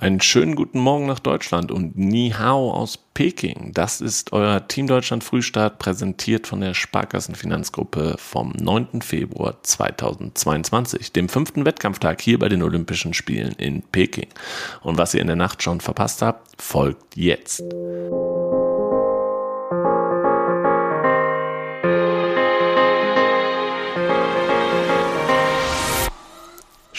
Einen schönen guten Morgen nach Deutschland und Ni Hao aus Peking. Das ist euer Team Deutschland Frühstart, präsentiert von der Sparkassen Finanzgruppe vom 9. Februar 2022, dem fünften Wettkampftag hier bei den Olympischen Spielen in Peking. Und was ihr in der Nacht schon verpasst habt, folgt jetzt.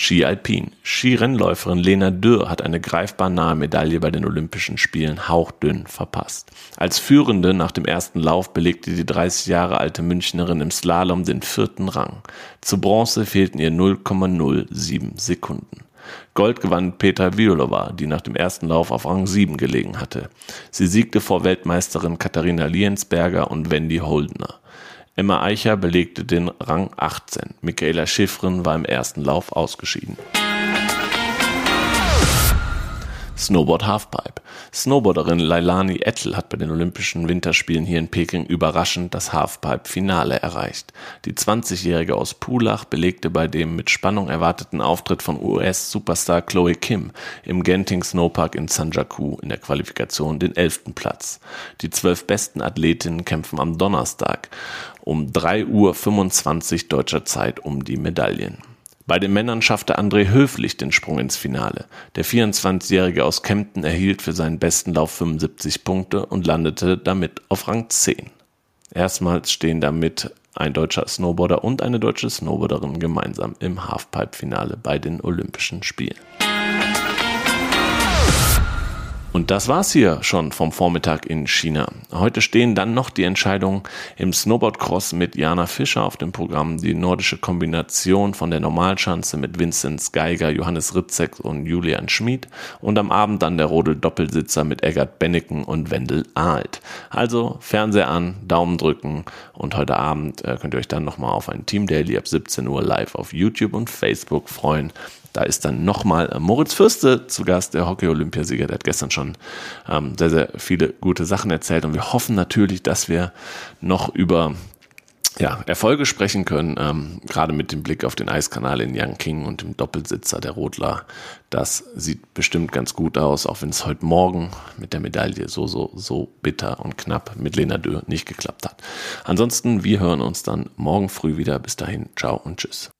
Ski Alpin. Skirennläuferin Lena Dürr hat eine greifbar nahe Medaille bei den Olympischen Spielen hauchdünn verpasst. Als Führende nach dem ersten Lauf belegte die 30 Jahre alte Münchnerin im Slalom den vierten Rang. Zu Bronze fehlten ihr 0,07 Sekunden. Gold gewann Petra Violova, die nach dem ersten Lauf auf Rang 7 gelegen hatte. Sie siegte vor Weltmeisterin Katharina Liensberger und Wendy Holdner. Emma Eicher belegte den Rang 18. Michaela Schiffrin war im ersten Lauf ausgeschieden. Snowboard Halfpipe. Snowboarderin Lailani Ettel hat bei den Olympischen Winterspielen hier in Peking überraschend das Halfpipe-Finale erreicht. Die 20-Jährige aus Pulach belegte bei dem mit Spannung erwarteten Auftritt von US-Superstar Chloe Kim im Genting Snowpark in Sanjaku in der Qualifikation den 11. Platz. Die zwölf besten Athletinnen kämpfen am Donnerstag um 3.25 Uhr deutscher Zeit um die Medaillen. Bei den Männern schaffte André Höflich den Sprung ins Finale. Der 24-Jährige aus Kempten erhielt für seinen besten Lauf 75 Punkte und landete damit auf Rang 10. Erstmals stehen damit ein deutscher Snowboarder und eine deutsche Snowboarderin gemeinsam im Halfpipe-Finale bei den Olympischen Spielen. Und das war's hier schon vom Vormittag in China. Heute stehen dann noch die Entscheidungen im Snowboardcross mit Jana Fischer auf dem Programm, die nordische Kombination von der Normalschanze mit Vinzenz Geiger, Johannes Ritzek und Julian Schmid und am Abend dann der Rodel Doppelsitzer mit Eggert Benneken und Wendel Ahlt. Also Fernseher an, Daumen drücken und heute Abend äh, könnt ihr euch dann nochmal auf ein Team Daily ab 17 Uhr live auf YouTube und Facebook freuen. Da ist dann nochmal äh, Moritz Fürste zu Gast, der Hockey-Olympiasieger. Der hat gestern schon ähm, sehr, sehr viele gute Sachen erzählt. Und wir hoffen natürlich, dass wir noch über ja, Erfolge sprechen können, ähm, gerade mit dem Blick auf den Eiskanal in Yangqing und dem Doppelsitzer der Rodler. Das sieht bestimmt ganz gut aus, auch wenn es heute Morgen mit der Medaille so, so, so bitter und knapp mit Lena Dö nicht geklappt hat. Ansonsten, wir hören uns dann morgen früh wieder. Bis dahin, ciao und tschüss.